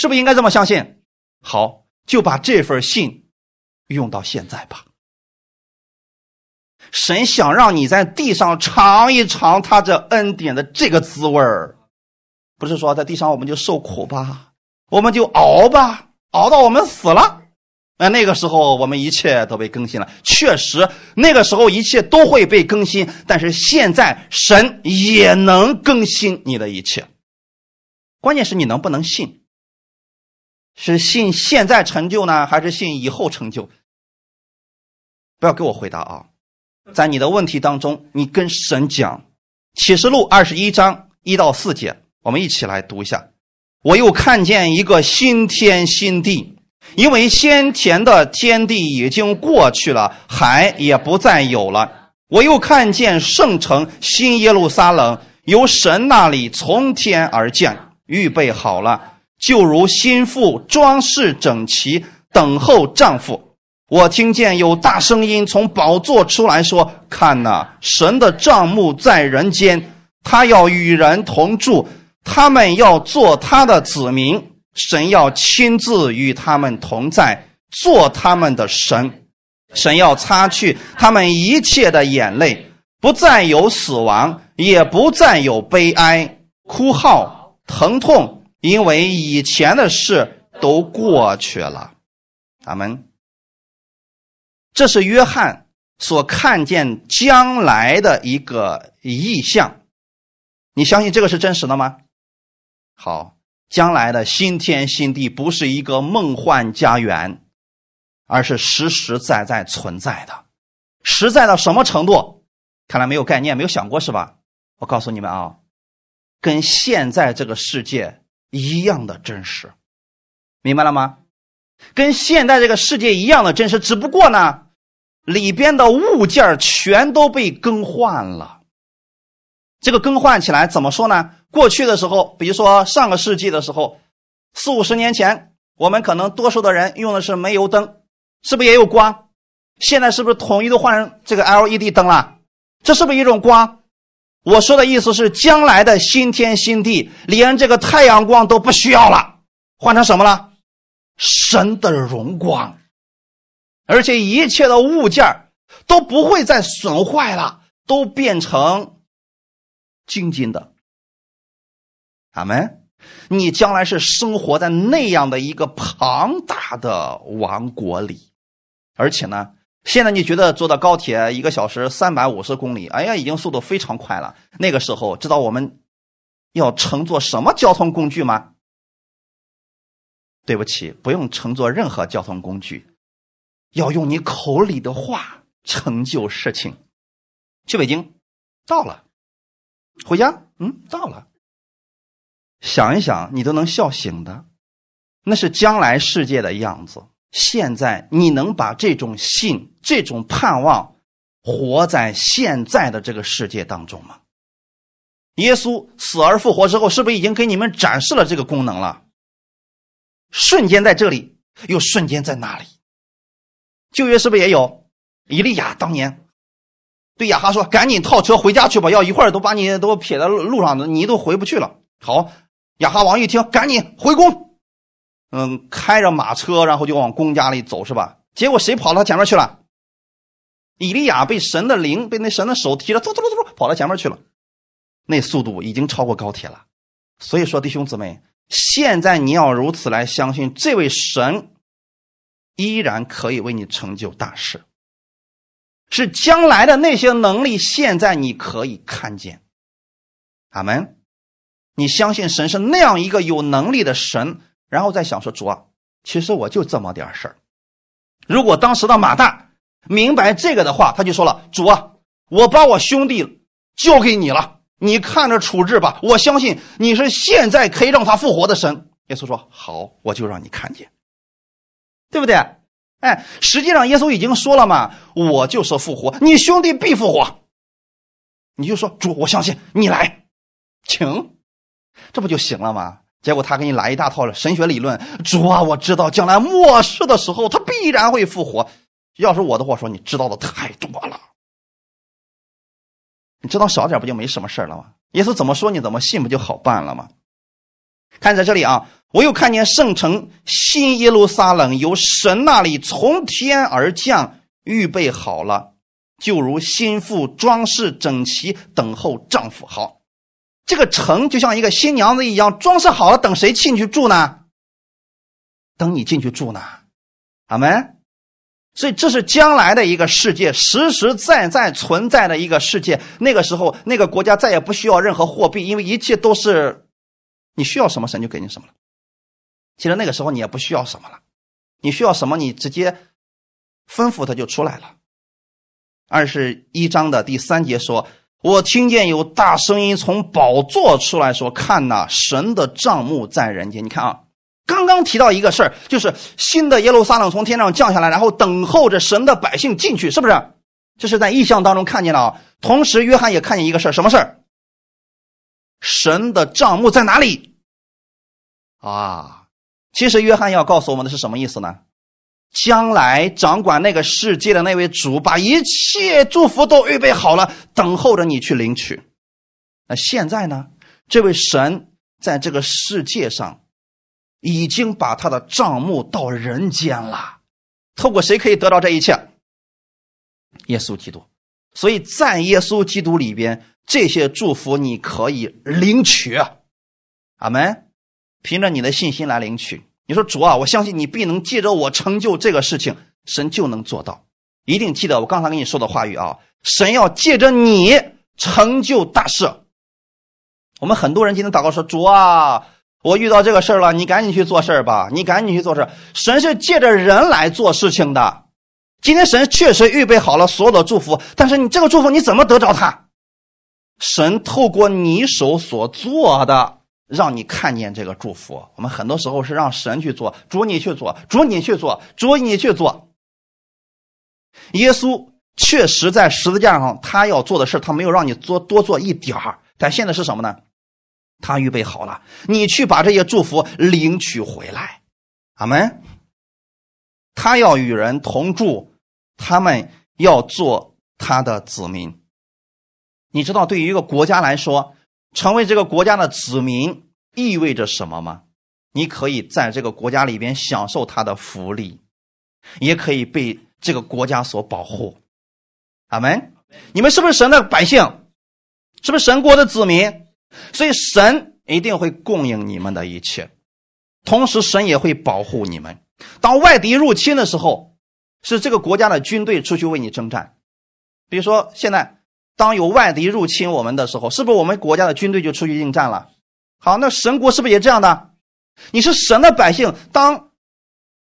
是不是应该这么相信？好，就把这份信用到现在吧。神想让你在地上尝一尝他这恩典的这个滋味儿，不是说在地上我们就受苦吧，我们就熬吧，熬到我们死了，那那个时候我们一切都被更新了。确实，那个时候一切都会被更新，但是现在神也能更新你的一切，关键是你能不能信。是信现在成就呢，还是信以后成就？不要给我回答啊！在你的问题当中，你跟神讲，《启示录》二十一章一到四节，我们一起来读一下。我又看见一个新天新地，因为先前的天地已经过去了，海也不再有了。我又看见圣城新耶路撒冷由神那里从天而降，预备好了。就如心腹装饰整齐，等候丈夫。我听见有大声音从宝座出来说：“看哪，神的帐幕在人间，他要与人同住，他们要做他的子民，神要亲自与他们同在，做他们的神。神要擦去他们一切的眼泪，不再有死亡，也不再有悲哀、哭号、疼痛。”因为以前的事都过去了，咱们。这是约翰所看见将来的一个意象，你相信这个是真实的吗？好，将来的新天新地不是一个梦幻家园，而是实实在在存在的，实在到什么程度？看来没有概念，没有想过是吧？我告诉你们啊，跟现在这个世界。一样的真实，明白了吗？跟现在这个世界一样的真实，只不过呢，里边的物件全都被更换了。这个更换起来怎么说呢？过去的时候，比如说上个世纪的时候，四五十年前，我们可能多数的人用的是煤油灯，是不是也有光？现在是不是统一都换成这个 LED 灯了？这是不是一种光？我说的意思是，将来的新天新地，连这个太阳光都不需要了，换成什么了？神的荣光，而且一切的物件都不会再损坏了，都变成晶晶的。阿门。你将来是生活在那样的一个庞大的王国里，而且呢。现在你觉得坐的高铁一个小时三百五十公里，哎呀，已经速度非常快了。那个时候，知道我们要乘坐什么交通工具吗？对不起，不用乘坐任何交通工具，要用你口里的话成就事情。去北京，到了；回家，嗯，到了；想一想，你都能笑醒的。那是将来世界的样子。现在你能把这种信、这种盼望活在现在的这个世界当中吗？耶稣死而复活之后，是不是已经给你们展示了这个功能了？瞬间在这里，又瞬间在那里。旧约是不是也有？以利亚当年对亚哈说：“赶紧套车回家去吧，要一会儿都把你都撇在路上，你都回不去了。”好，亚哈王一听，赶紧回宫。嗯，开着马车，然后就往公家里走，是吧？结果谁跑到前面去了？以利亚被神的灵，被那神的手提着，走走走走，跑到前面去了。那速度已经超过高铁了。所以说，弟兄姊妹，现在你要如此来相信，这位神依然可以为你成就大事。是将来的那些能力，现在你可以看见。阿门。你相信神是那样一个有能力的神。然后再想说主啊，其实我就这么点事儿。如果当时的马大明白这个的话，他就说了：“主啊，我把我兄弟交给你了，你看着处置吧。我相信你是现在可以让他复活的神。”耶稣说：“好，我就让你看见，对不对？哎，实际上耶稣已经说了嘛，我就是复活，你兄弟必复活。你就说主，我相信你来，请，这不就行了吗？”结果他给你来一大套神学理论，主啊，我知道将来末世的时候他必然会复活。要是我的话，说你知道的太多了，你知道少点不就没什么事了吗？耶稣怎么说你怎么信不就好办了吗？看在这里啊，我又看见圣城新耶路撒冷由神那里从天而降，预备好了，就如新妇装饰整齐，等候丈夫好。这个城就像一个新娘子一样装饰好了，等谁进去住呢？等你进去住呢，阿门。所以这是将来的一个世界，实实在在存在的一个世界。那个时候，那个国家再也不需要任何货币，因为一切都是你需要什么神就给你什么了。其实那个时候你也不需要什么了，你需要什么你直接吩咐他就出来了。二十一章的第三节说。我听见有大声音从宝座出来说：“看呐，神的帐幕在人间。”你看啊，刚刚提到一个事儿，就是新的耶路撒冷从天上降下来，然后等候着神的百姓进去，是不是？这是在异象当中看见的啊。同时，约翰也看见一个事儿，什么事儿？神的帐幕在哪里？啊，其实约翰要告诉我们的是什么意思呢？将来掌管那个世界的那位主，把一切祝福都预备好了，等候着你去领取。那现在呢？这位神在这个世界上，已经把他的账目到人间了。透过谁可以得到这一切？耶稣基督。所以在耶稣基督里边，这些祝福你可以领取。阿门。凭着你的信心来领取。你说主啊，我相信你必能借着我成就这个事情，神就能做到。一定记得我刚才跟你说的话语啊，神要借着你成就大事。我们很多人今天祷告说：“主啊，我遇到这个事儿了，你赶紧去做事儿吧，你赶紧去做事儿。”神是借着人来做事情的。今天神确实预备好了所有的祝福，但是你这个祝福你怎么得着它？神透过你手所做的。让你看见这个祝福，我们很多时候是让神去做，主你去做，主你去做，主你去做。耶稣确实在十字架上，他要做的事，他没有让你做多做一点儿。但现在是什么呢？他预备好了，你去把这些祝福领取回来。阿门。他要与人同住，他们要做他的子民。你知道，对于一个国家来说。成为这个国家的子民意味着什么吗？你可以在这个国家里边享受他的福利，也可以被这个国家所保护。阿门！你们是不是神的百姓？是不是神国的子民？所以神一定会供应你们的一切，同时神也会保护你们。当外敌入侵的时候，是这个国家的军队出去为你征战。比如说现在。当有外敌入侵我们的时候，是不是我们国家的军队就出去应战了？好，那神国是不是也这样的？你是神的百姓，当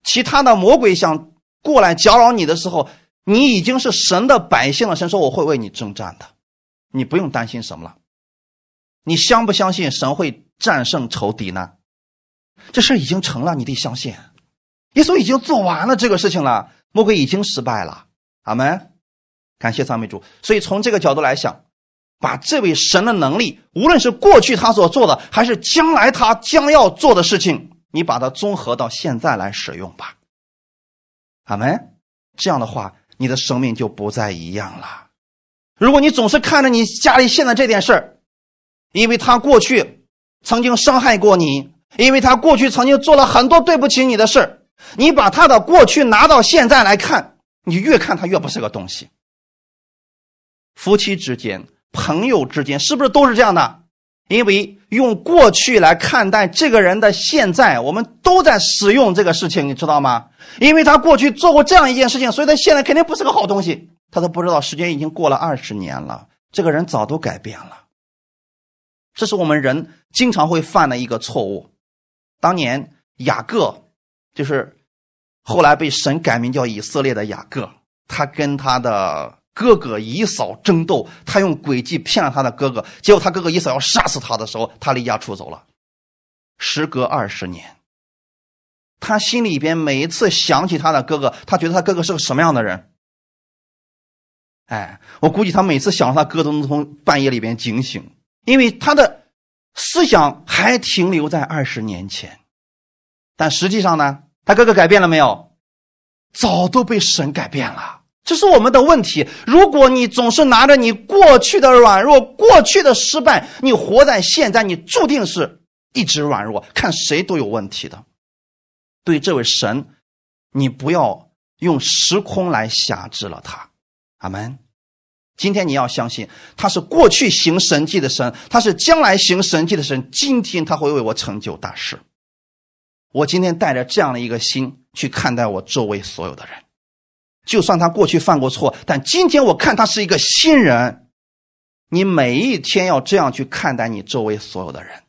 其他的魔鬼想过来搅扰你的时候，你已经是神的百姓了。神说我会为你征战的，你不用担心什么了。你相不相信神会战胜仇敌呢？这事已经成了，你得相信，耶稣已经做完了这个事情了，魔鬼已经失败了。阿门，感谢赞美主。所以从这个角度来想，把这位神的能力，无论是过去他所做的，还是将来他将要做的事情，你把它综合到现在来使用吧。阿门。这样的话，你的生命就不再一样了。如果你总是看着你家里现在这件事儿，因为他过去曾经伤害过你，因为他过去曾经做了很多对不起你的事儿，你把他的过去拿到现在来看，你越看他越不是个东西。夫妻之间、朋友之间，是不是都是这样的？因为用过去来看待这个人的现在，我们都在使用这个事情，你知道吗？因为他过去做过这样一件事情，所以他现在肯定不是个好东西。他都不知道，时间已经过了二十年了，这个人早都改变了。这是我们人经常会犯的一个错误。当年雅各，就是后来被神改名叫以色列的雅各，他跟他的哥哥以嫂争斗，他用诡计骗了他的哥哥，结果他哥哥以嫂要杀死他的时候，他离家出走了。时隔二十年，他心里边每一次想起他的哥哥，他觉得他哥哥是个什么样的人？哎，我估计他每次想到他哥都能从半夜里边惊醒，因为他的思想还停留在二十年前。但实际上呢，他哥哥改变了没有？早都被神改变了。这是我们的问题。如果你总是拿着你过去的软弱、过去的失败，你活在现在，你注定是一直软弱，看谁都有问题的。对这位神，你不要用时空来辖制了他。阿门。今天你要相信，他是过去行神迹的神，他是将来行神迹的神。今天他会为我成就大事。我今天带着这样的一个心去看待我周围所有的人，就算他过去犯过错，但今天我看他是一个新人。你每一天要这样去看待你周围所有的人，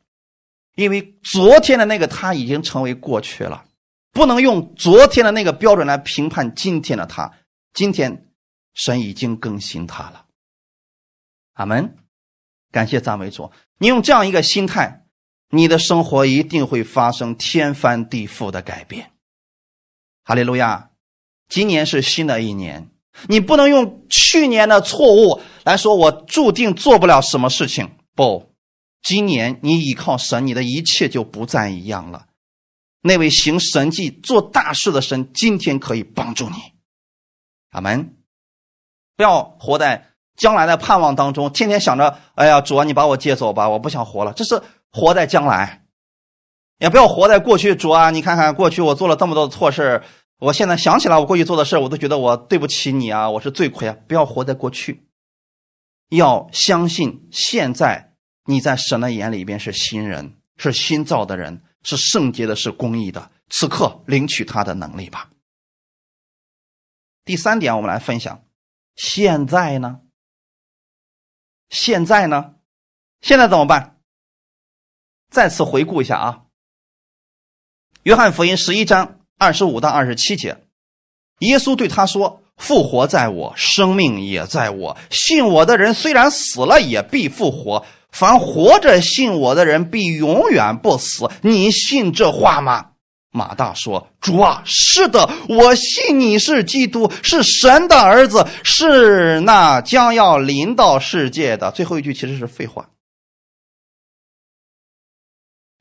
因为昨天的那个他已经成为过去了，不能用昨天的那个标准来评判今天的他。今天。神已经更新他了，阿门！感谢赞美主。你用这样一个心态，你的生活一定会发生天翻地覆的改变。哈利路亚！今年是新的一年，你不能用去年的错误来说，我注定做不了什么事情。不，今年你依靠神，你的一切就不再一样了。那位行神迹、做大事的神，今天可以帮助你。阿门。不要活在将来的盼望当中，天天想着“哎呀，主啊，你把我接走吧，我不想活了。”这是活在将来，也不要活在过去。主啊，你看看过去我做了这么多的错事我现在想起来我过去做的事我都觉得我对不起你啊，我是罪魁啊！不要活在过去，要相信现在你在神的眼里边是新人，是新造的人，是圣洁的，是公义的。此刻领取他的能力吧。第三点，我们来分享。现在呢？现在呢？现在怎么办？再次回顾一下啊，《约翰福音》十一章二十五到二十七节，耶稣对他说：“复活在我，生命也在我。信我的人虽然死了，也必复活；凡活着信我的人，必永远不死。你信这话吗？”马大说：“主啊，是的，我信你是基督，是神的儿子，是那将要临到世界的。”最后一句其实是废话。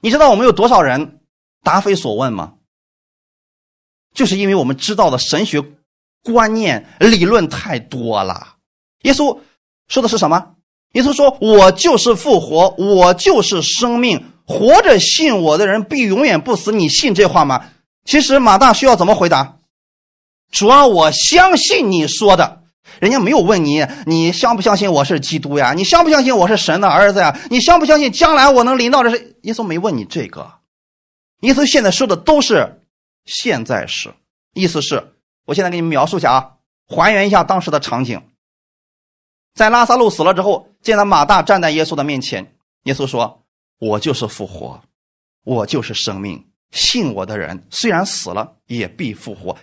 你知道我们有多少人答非所问吗？就是因为我们知道的神学观念理论太多了。耶稣说的是什么？耶稣说：“我就是复活，我就是生命。”活着信我的人必永远不死，你信这话吗？其实马大需要怎么回答？主啊，我相信你说的。人家没有问你，你相不相信我是基督呀？你相不相信我是神的儿子呀？你相不相信将来我能临到？这是耶稣没问你这个。耶稣现在说的都是现在时，意思是，我现在给你描述一下啊，还原一下当时的场景。在拉萨路死了之后，见到马大站在耶稣的面前，耶稣说。我就是复活，我就是生命。信我的人虽然死了，也必复活。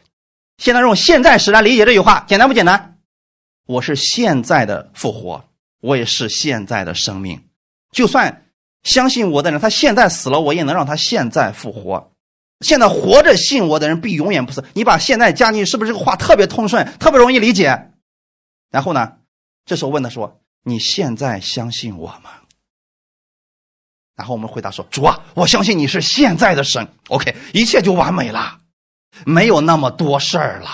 现在用现在时来理解这句话，简单不简单？我是现在的复活，我也是现在的生命。就算相信我的人，他现在死了，我也能让他现在复活。现在活着信我的人必永远不死。你把现在加进去，是不是这个话特别通顺，特别容易理解？然后呢，这时候问他说：“你现在相信我吗？”然后我们回答说：“主啊，我相信你是现在的神。”OK，一切就完美了，没有那么多事儿了。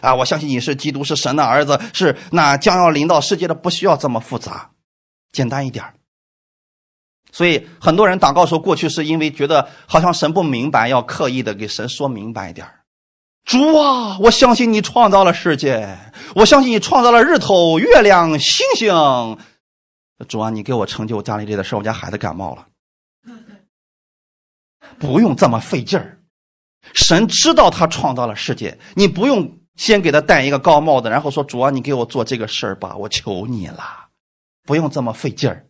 啊，我相信你是基督，是神的儿子，是那将要临到世界的，不需要这么复杂，简单一点所以很多人祷告说，过去是因为觉得好像神不明白，要刻意的给神说明白一点主啊，我相信你创造了世界，我相信你创造了日头、月亮、星星。主啊，你给我成就家里这的事，我家孩子感冒了，不用这么费劲儿。神知道他创造了世界，你不用先给他戴一个高帽子，然后说主啊，你给我做这个事儿吧，我求你了，不用这么费劲儿。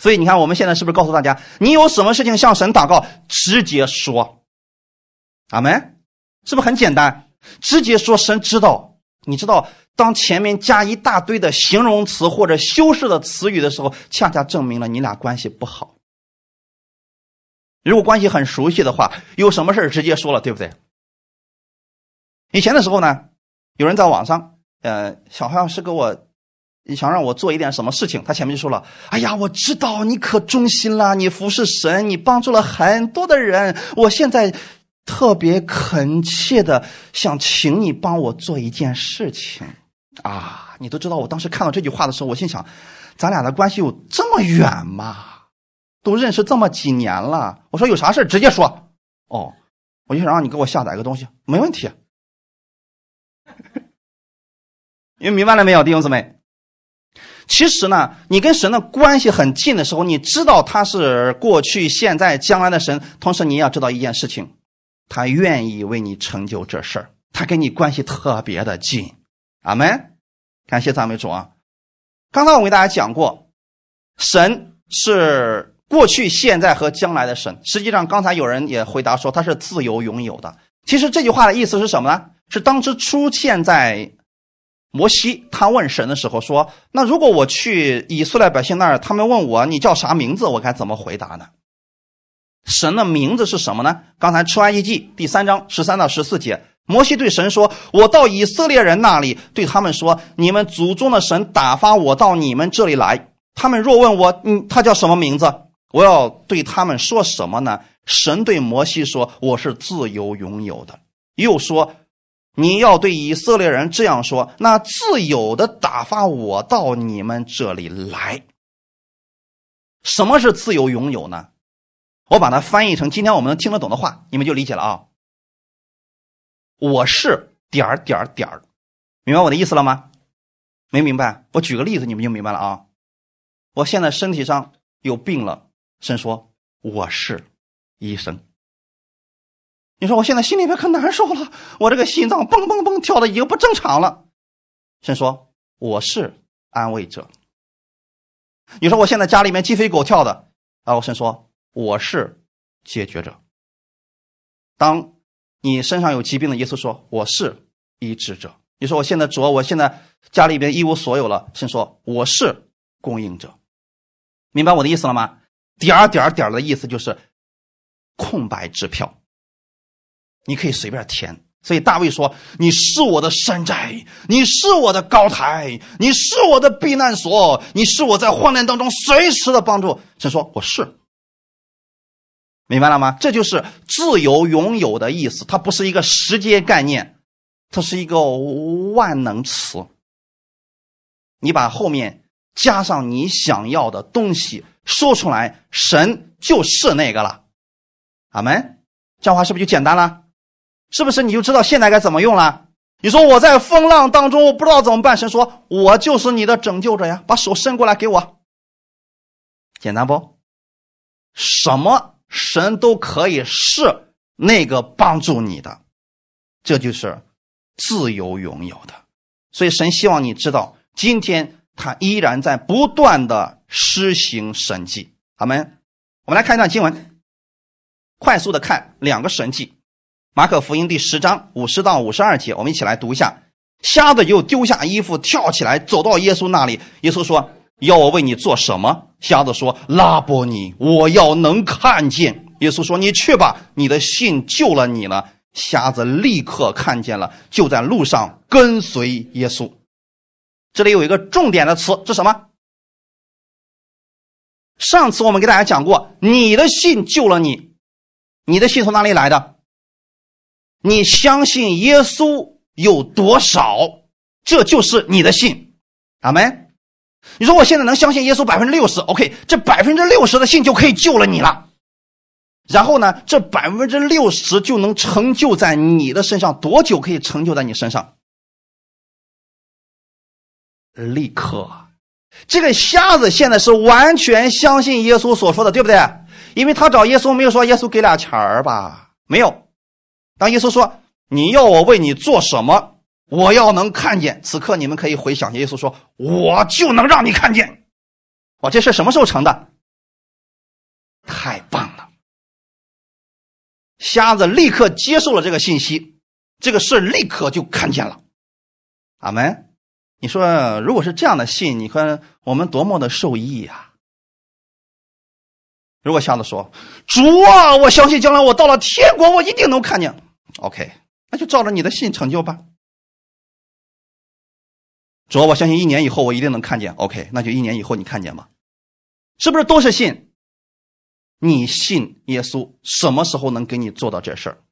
所以你看，我们现在是不是告诉大家，你有什么事情向神祷告，直接说，阿门，是不是很简单？直接说，神知道。你知道，当前面加一大堆的形容词或者修饰的词语的时候，恰恰证明了你俩关系不好。如果关系很熟悉的话，有什么事直接说了，对不对？以前的时候呢，有人在网上，呃，好像是给我你想让我做一点什么事情，他前面就说了：“哎呀，我知道你可忠心了，你服侍神，你帮助了很多的人，我现在。”特别恳切的想请你帮我做一件事情，啊，你都知道，我当时看到这句话的时候，我心想，咱俩的关系有这么远吗？都认识这么几年了，我说有啥事直接说。哦，我就想让你给我下载个东西，没问题。你们明白了没有，弟兄姊妹？其实呢，你跟神的关系很近的时候，你知道他是过去、现在、将来的神，同时你也要知道一件事情。他愿意为你成就这事儿，他跟你关系特别的近，阿门。感谢赞美主啊！刚才我给大家讲过，神是过去、现在和将来的神。实际上，刚才有人也回答说他是自由拥有的。其实这句话的意思是什么呢？是当时出现在摩西他问神的时候说：“那如果我去以色列百姓那儿，他们问我你叫啥名字，我该怎么回答呢？”神的名字是什么呢？刚才出埃及记第三章十三到十四节，摩西对神说：“我到以色列人那里，对他们说，你们祖宗的神打发我到你们这里来。他们若问我，嗯，他叫什么名字？我要对他们说什么呢？”神对摩西说：“我是自由拥有的。”又说：“你要对以色列人这样说：那自由的打发我到你们这里来。什么是自由拥有呢？”我把它翻译成今天我们能听得懂的话，你们就理解了啊。我是点儿点儿点儿，明白我的意思了吗？没明白？我举个例子，你们就明白了啊。我现在身体上有病了，神说我是医生。你说我现在心里边可难受了，我这个心脏蹦蹦蹦跳的已经不正常了，神说我是安慰者。你说我现在家里面鸡飞狗跳的，啊，我神说。我是解决者。当你身上有疾病的，耶稣说我是医治者。你说我现在主要，我现在家里边一无所有了，先说我是供应者。明白我的意思了吗？点儿点儿点儿的意思就是空白支票，你可以随便填。所以大卫说：“你是我的山寨，你是我的高台，你是我的避难所，你是我在患难当中随时的帮助。”神说我是。明白了吗？这就是自由拥有的意思，它不是一个时间概念，它是一个万能词。你把后面加上你想要的东西说出来，神就是那个了。阿门。这样话是不是就简单了？是不是你就知道现在该怎么用了？你说我在风浪当中，我不知道怎么办。神说：“我就是你的拯救者呀，把手伸过来给我。”简单不？什么？神都可以是那个帮助你的，这就是自由拥有的。所以神希望你知道，今天他依然在不断的施行神迹。好们，我们来看一段经文，快速的看两个神迹。马可福音第十章五十到五十二节，我们一起来读一下。瞎子就丢下衣服，跳起来走到耶稣那里。耶稣说：“要我为你做什么？瞎子说：“拉波尼，我要能看见。”耶稣说：“你去吧，你的信救了你了。”瞎子立刻看见了，就在路上跟随耶稣。这里有一个重点的词，这什么？上次我们给大家讲过，你的信救了你，你的信从哪里来的？你相信耶稣有多少，这就是你的信。阿门。你说我现在能相信耶稣百分之六十，OK，这百分之六十的信就可以救了你了。然后呢，这百分之六十就能成就在你的身上，多久可以成就在你身上？立刻。这个瞎子现在是完全相信耶稣所说的，对不对？因为他找耶稣没有说耶稣给俩钱儿吧？没有。当耶稣说你要我为你做什么？我要能看见，此刻你们可以回想，耶稣说：“我就能让你看见。”哇，这事什么时候成的？太棒了！瞎子立刻接受了这个信息，这个事立刻就看见了。阿门！你说，如果是这样的信，你看我们多么的受益呀！如果瞎子说：“主啊，我相信将来我到了天国，我一定能看见。”OK，那就照着你的信成就吧。主要我相信一年以后我一定能看见，OK，那就一年以后你看见吧，是不是都是信？你信耶稣，什么时候能给你做到这事儿？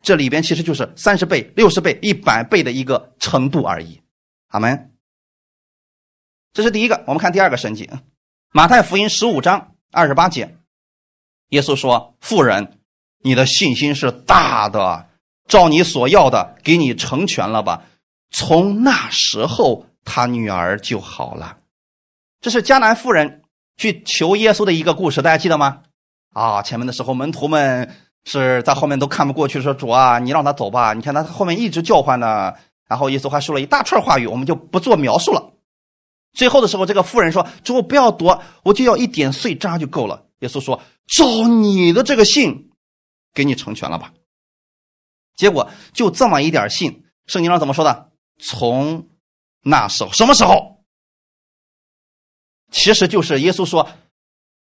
这里边其实就是三十倍、六十倍、一百倍的一个程度而已。阿门。这是第一个，我们看第二个神迹，马太福音十五章二十八节，耶稣说：“富人，你的信心是大的，照你所要的给你成全了吧。”从那时候。他女儿就好了，这是迦南妇人去求耶稣的一个故事，大家记得吗？啊，前面的时候门徒们是在后面都看不过去，说主啊，你让他走吧。你看他后面一直叫唤呢，然后耶稣还说了一大串话语，我们就不做描述了。最后的时候，这个妇人说：“主不要躲，我就要一点碎渣就够了。”耶稣说：“照你的这个信，给你成全了吧。”结果就这么一点信，圣经上怎么说的？从。那时候什么时候？其实就是耶稣说：“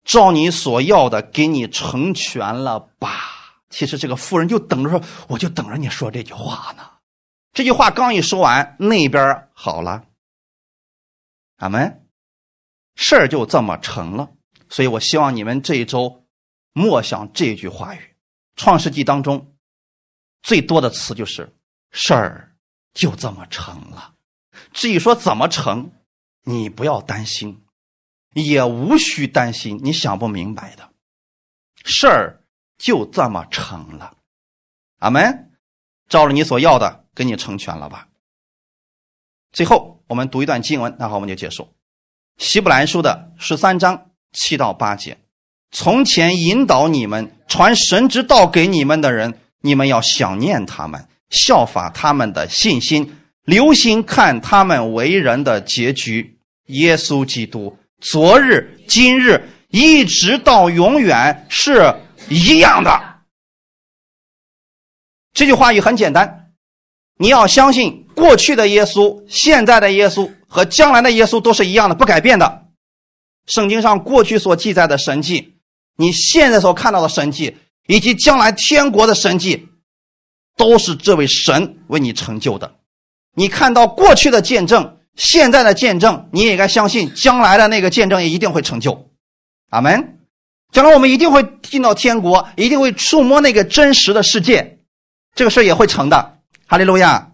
照你所要的，给你成全了吧。”其实这个妇人就等着说：“我就等着你说这句话呢。”这句话刚一说完，那边好了，阿门，事儿就这么成了。所以我希望你们这一周默想这句话语，《创世纪》当中最多的词就是“事儿就这么成了”。至于说怎么成，你不要担心，也无需担心。你想不明白的事儿就这么成了。阿门，照着你所要的，给你成全了吧。最后，我们读一段经文，然后我们就结束。希伯来书的十三章七到八节：从前引导你们传神之道给你们的人，你们要想念他们，效法他们的信心。留心看他们为人的结局，耶稣基督昨日、今日一直到永远是一样的。这句话语很简单，你要相信过去的耶稣、现在的耶稣和将来的耶稣都是一样的，不改变的。圣经上过去所记载的神迹，你现在所看到的神迹，以及将来天国的神迹，都是这位神为你成就的。你看到过去的见证，现在的见证，你也该相信将来的那个见证也一定会成就。阿门。将来我们一定会进到天国，一定会触摸那个真实的世界，这个事也会成的。哈利路亚。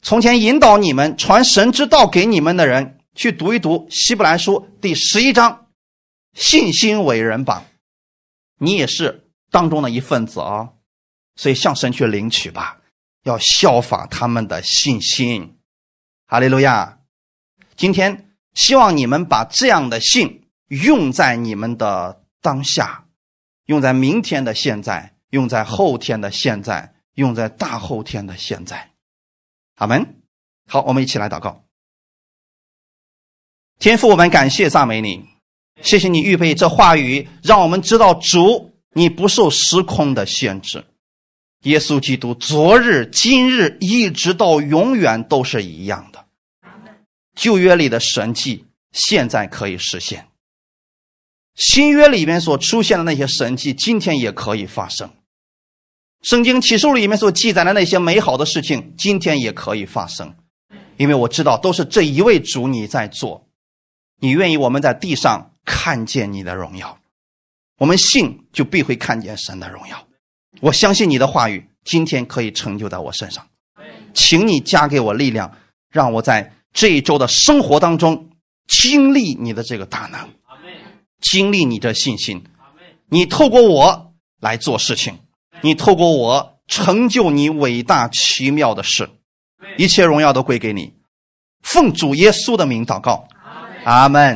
从前引导你们传神之道给你们的人，去读一读希伯来书第十一章，信心伟人榜，你也是当中的一份子啊，所以向神去领取吧。要效法他们的信心，哈利路亚！今天希望你们把这样的信用在你们的当下，用在明天的现在，用在后天的现在，用在大后天的现在。阿门。好，我们一起来祷告。天父，我们感谢赞美你，谢谢你预备这话语，让我们知道主你不受时空的限制。耶稣基督昨日、今日一直到永远都是一样的。旧约里的神迹现在可以实现。新约里面所出现的那些神迹，今天也可以发生。圣经启示录里面所记载的那些美好的事情，今天也可以发生。因为我知道，都是这一位主你在做。你愿意我们在地上看见你的荣耀，我们信就必会看见神的荣耀。我相信你的话语，今天可以成就在我身上。请你加给我力量，让我在这一周的生活当中经历你的这个大能，经历你的信心。你透过我来做事情，你透过我成就你伟大奇妙的事，一切荣耀都归给你。奉主耶稣的名祷告，阿门。